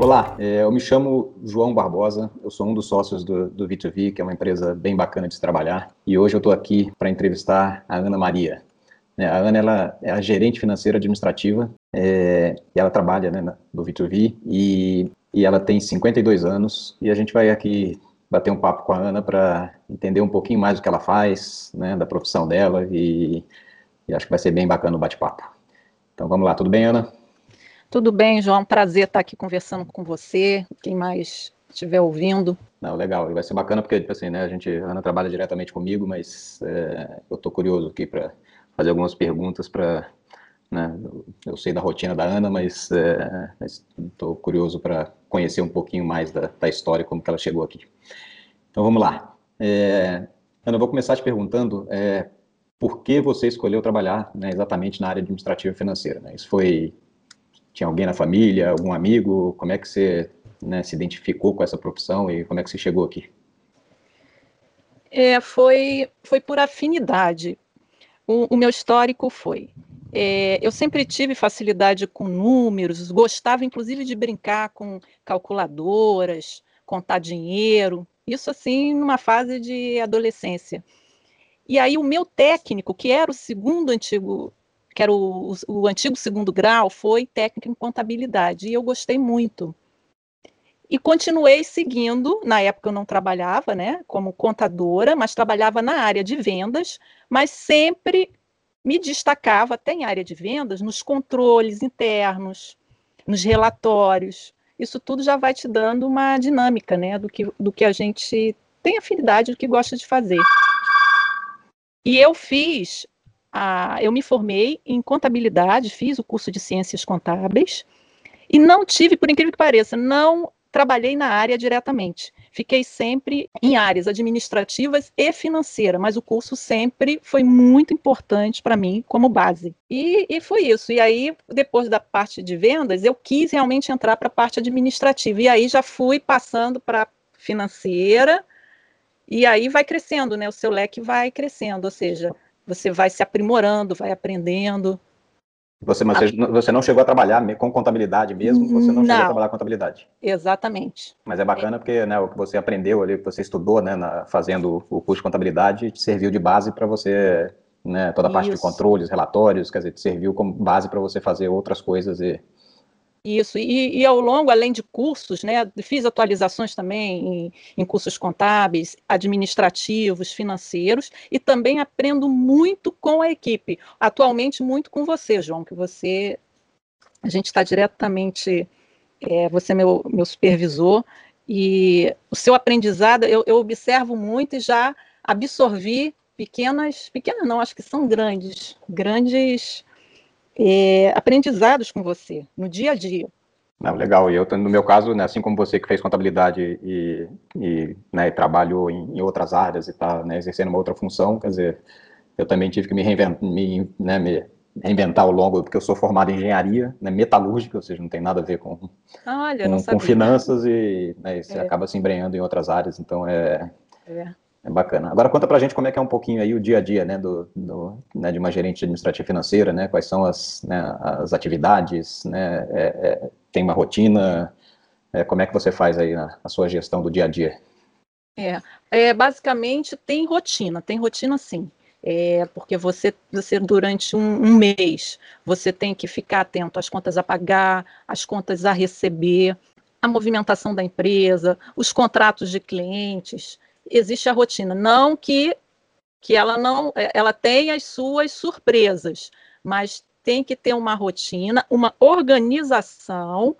Olá, é, eu me chamo João Barbosa, eu sou um dos sócios do, do V2V, que é uma empresa bem bacana de se trabalhar, e hoje eu estou aqui para entrevistar a Ana Maria. É, a Ana ela é a gerente financeira administrativa, é, e ela trabalha né, no V2V, e, e ela tem 52 anos, e a gente vai aqui bater um papo com a Ana para entender um pouquinho mais do que ela faz, né, da profissão dela, e, e acho que vai ser bem bacana o bate-papo. Então vamos lá, tudo bem, Ana? Tudo bem, João. Prazer estar aqui conversando com você. Quem mais estiver ouvindo. Não, legal. E vai ser bacana porque, tipo assim, né, a gente, a Ana trabalha diretamente comigo, mas é, eu estou curioso aqui para fazer algumas perguntas para, né, eu sei da rotina da Ana, mas estou é, curioso para conhecer um pouquinho mais da, da, história, como que ela chegou aqui. Então, vamos lá. É, Ana, eu vou começar te perguntando é, por que você escolheu trabalhar né, exatamente na área administrativa e financeira. Né? Isso foi tinha alguém na família, algum amigo? Como é que você né, se identificou com essa profissão e como é que você chegou aqui? É, foi, foi por afinidade. O, o meu histórico foi. É, eu sempre tive facilidade com números, gostava inclusive de brincar com calculadoras, contar dinheiro, isso assim numa fase de adolescência. E aí o meu técnico, que era o segundo antigo que era o, o, antigo segundo grau, foi técnica em contabilidade, e eu gostei muito. E continuei seguindo, na época eu não trabalhava, né, como contadora, mas trabalhava na área de vendas, mas sempre me destacava até em área de vendas, nos controles internos, nos relatórios. Isso tudo já vai te dando uma dinâmica, né, do que, do que a gente tem afinidade, do que gosta de fazer. E eu fiz a, eu me formei em contabilidade, fiz o curso de ciências contábeis e não tive, por incrível que pareça, não trabalhei na área diretamente. Fiquei sempre em áreas administrativas e financeiras, mas o curso sempre foi muito importante para mim como base. E, e, foi isso. E aí, depois da parte de vendas, eu quis realmente entrar para a parte administrativa. E aí já fui passando para financeira. E aí vai crescendo, né? O seu leque vai crescendo, ou seja, você vai se aprimorando, vai aprendendo. Você, mas você, você não chegou a trabalhar com contabilidade mesmo? Você não, não chegou a trabalhar com contabilidade? Exatamente. Mas é bacana é. porque né, o que você aprendeu ali, o que você estudou né, na, fazendo o curso de contabilidade, te serviu de base para você, né, toda a parte Isso. de controles, relatórios, quer dizer, te serviu como base para você fazer outras coisas e isso, e, e, ao longo, além de cursos, né, fiz atualizações também em, em, cursos contábeis, administrativos, financeiros, e também aprendo muito com a equipe, atualmente muito com você, João, que você, a gente está diretamente, é, você é meu, meu supervisor, e o seu aprendizado, eu, eu observo muito e já absorvi pequenas, pequenas não, acho que são grandes, grandes é, aprendizados com você no dia a dia. Não, legal. E eu, no meu caso, né, assim como você que fez contabilidade e, e, né, e trabalhou em, em, outras áreas e está né, exercendo uma outra função, quer dizer, eu também tive que me reinventar, me, né, me reinventar ao longo, porque eu sou formado em engenharia né, metalúrgica, ou seja, não tem nada a ver com, Olha, com, com finanças e né, você é. acaba se embrenhando em outras áreas, então é, é. É bacana. Agora conta pra gente como é que é um pouquinho aí o dia a dia, né, do, do né, de uma gerente administrativa financeira, né, quais são as, né, as atividades, né, é, é, tem uma rotina, é, como é que você faz aí a, a sua gestão do dia a dia? É, é, basicamente tem rotina, tem rotina sim. É, porque você, você durante um, um, mês, você tem que ficar atento às contas a pagar, às contas a receber, a movimentação da empresa, os contratos de clientes, existe a rotina. Não que, que ela não é, ela tem as suas surpresas, mas tem que ter uma rotina, uma organização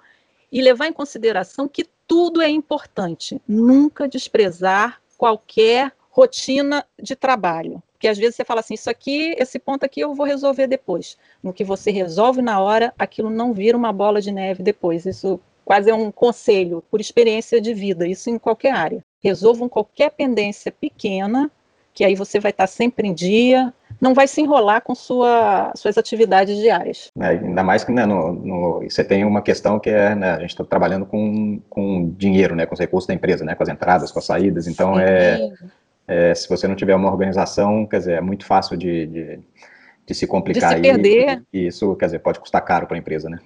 e levar em consideração que tudo é importante. Nunca desprezar qualquer rotina de trabalho. Porque às vezes você fala assim, isso aqui, esse ponto aqui eu vou resolver depois. No que você resolve na hora, aquilo não vira uma bola de neve depois. Isso quase é um conselho por experiência de vida, isso em qualquer área resolvam qualquer pendência pequena, que aí você vai estar sempre em dia, não vai se enrolar com sua, suas atividades diárias. É, ainda mais que né, no, no, você tem uma questão que é, né, a gente está trabalhando com, com dinheiro, né, com os recursos da empresa, né, com as entradas, com as saídas, então é, é, se você não tiver uma organização, quer dizer, é muito fácil de, de, de se complicar. De se perder. E, e, isso, quer dizer, pode custar caro para a empresa, né?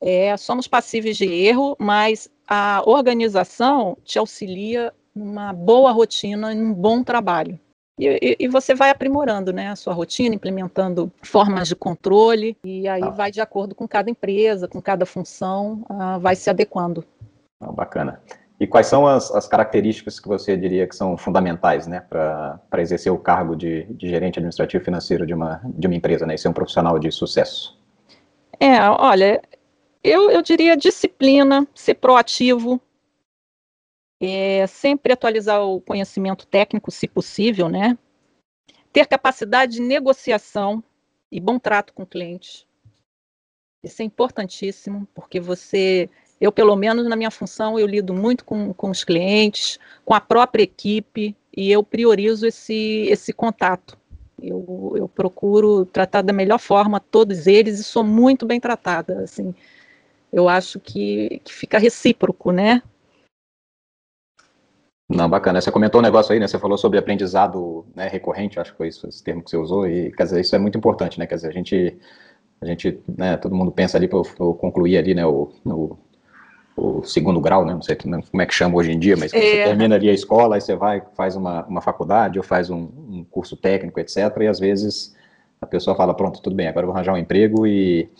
É, somos passíveis de erro, mas a organização te auxilia numa boa rotina, num bom trabalho. E, e, você vai aprimorando né, a sua rotina, implementando formas de controle, e aí ah. vai de acordo com cada empresa, com cada função, uh, vai se adequando. Ah, bacana. E quais são as, as, características que você diria que são fundamentais né, para exercer o cargo de, de, gerente administrativo financeiro de uma, de uma empresa né, e ser um profissional de sucesso? É, olha, eu, eu diria disciplina, ser proativo, é, sempre atualizar o conhecimento técnico, se possível, né? Ter capacidade de negociação e bom trato com o cliente. Isso é importantíssimo, porque você, eu pelo menos na minha função, eu lido muito com, com os clientes, com a própria equipe, e eu priorizo esse, esse contato. Eu, eu procuro tratar da melhor forma todos eles e sou muito bem tratada. Assim, eu acho que, que fica recíproco, né? Não, bacana. Você comentou um negócio aí, né? Você falou sobre aprendizado né, recorrente, acho que foi esse termo que você usou, e quer dizer, isso é muito importante, né? Quer dizer, a gente, a gente né, todo mundo pensa ali para eu concluir ali, né, o, o, o, segundo grau, né? Não sei como é que chama hoje em dia, mas é. você termina ali a escola, aí você vai, faz uma, uma faculdade ou faz um, um curso técnico, etc. E às vezes a pessoa fala, pronto, tudo bem, agora eu vou arranjar um emprego e,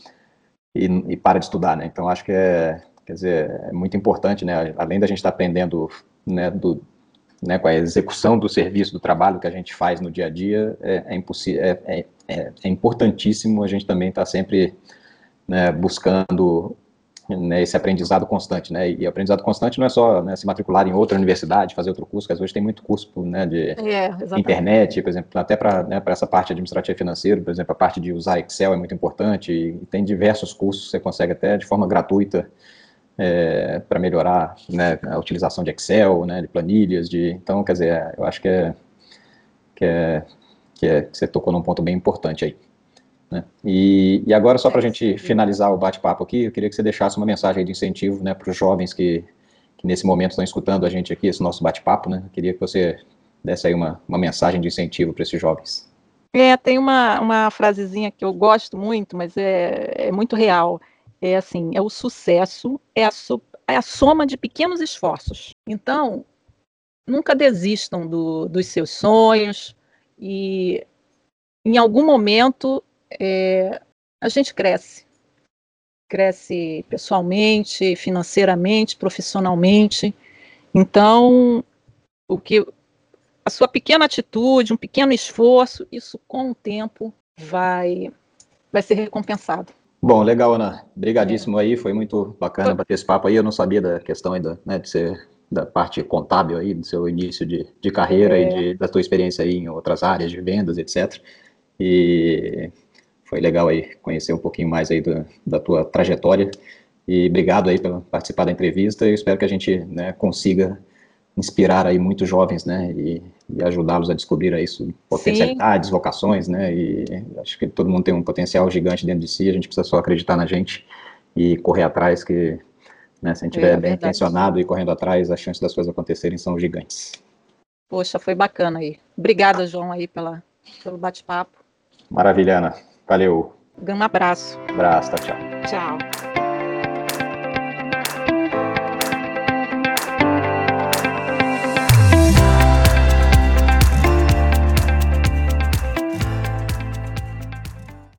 e, e para de estudar, né? Então acho que é, quer dizer, é muito importante, né? Além da gente estar tá aprendendo né, do, né, com a execução do serviço, do trabalho que a gente faz no dia a dia, é, é, é, é, é, é importantíssimo a gente também estar tá sempre né, buscando né, esse aprendizado constante, né, e aprendizado constante não é só né, se matricular em outra universidade, fazer outro curso, que hoje tem muito curso né, de é, internet, por exemplo, até para né, essa parte administrativa e financeira, por exemplo, a parte de usar Excel é muito importante, e tem diversos cursos você consegue até de forma gratuita, é, para melhorar né, a utilização de Excel, né, de planilhas, de então, quer dizer, eu acho que é, que é, que é que você tocou num ponto bem importante aí. Né? E, e agora, só para a gente finalizar o bate-papo aqui, eu queria que você deixasse uma mensagem de incentivo né, para os jovens que, que nesse momento estão escutando a gente aqui, esse nosso bate-papo, né? Eu queria que você desse aí uma, uma mensagem de incentivo para esses jovens. É, tem uma, uma frasezinha que eu gosto muito, mas é, é muito real é assim, é o sucesso, é a, so, é a soma de pequenos esforços. Então, nunca desistam do, dos seus sonhos e em algum momento é, a gente cresce. Cresce pessoalmente, financeiramente, profissionalmente. Então, o que a sua pequena atitude, um pequeno esforço, isso com o tempo vai vai ser recompensado. Bom, legal, Ana. Obrigadíssimo aí, foi muito bacana bater esse papo aí. Eu não sabia da questão ainda, né, de ser da parte contábil aí, do seu início de, de carreira é. e de, da tua experiência aí em outras áreas de vendas, etc. E foi legal aí conhecer um pouquinho mais aí do, da tua trajetória. E obrigado aí por participar da entrevista. Eu espero que a gente né, consiga inspirar aí muitos jovens, né, e, e ajudá-los a descobrir aí potencialidades, Sim. vocações, né, e acho que todo mundo tem um potencial gigante dentro de si, a gente precisa só acreditar na gente e correr atrás, que né, se a gente estiver é, bem intencionado e correndo atrás, as chances das coisas acontecerem são gigantes. Poxa, foi bacana aí. Obrigada, João, aí pela, pelo bate-papo. Maravilha, Ana. Valeu. Um abraço. Abraço, tchau. Tchau.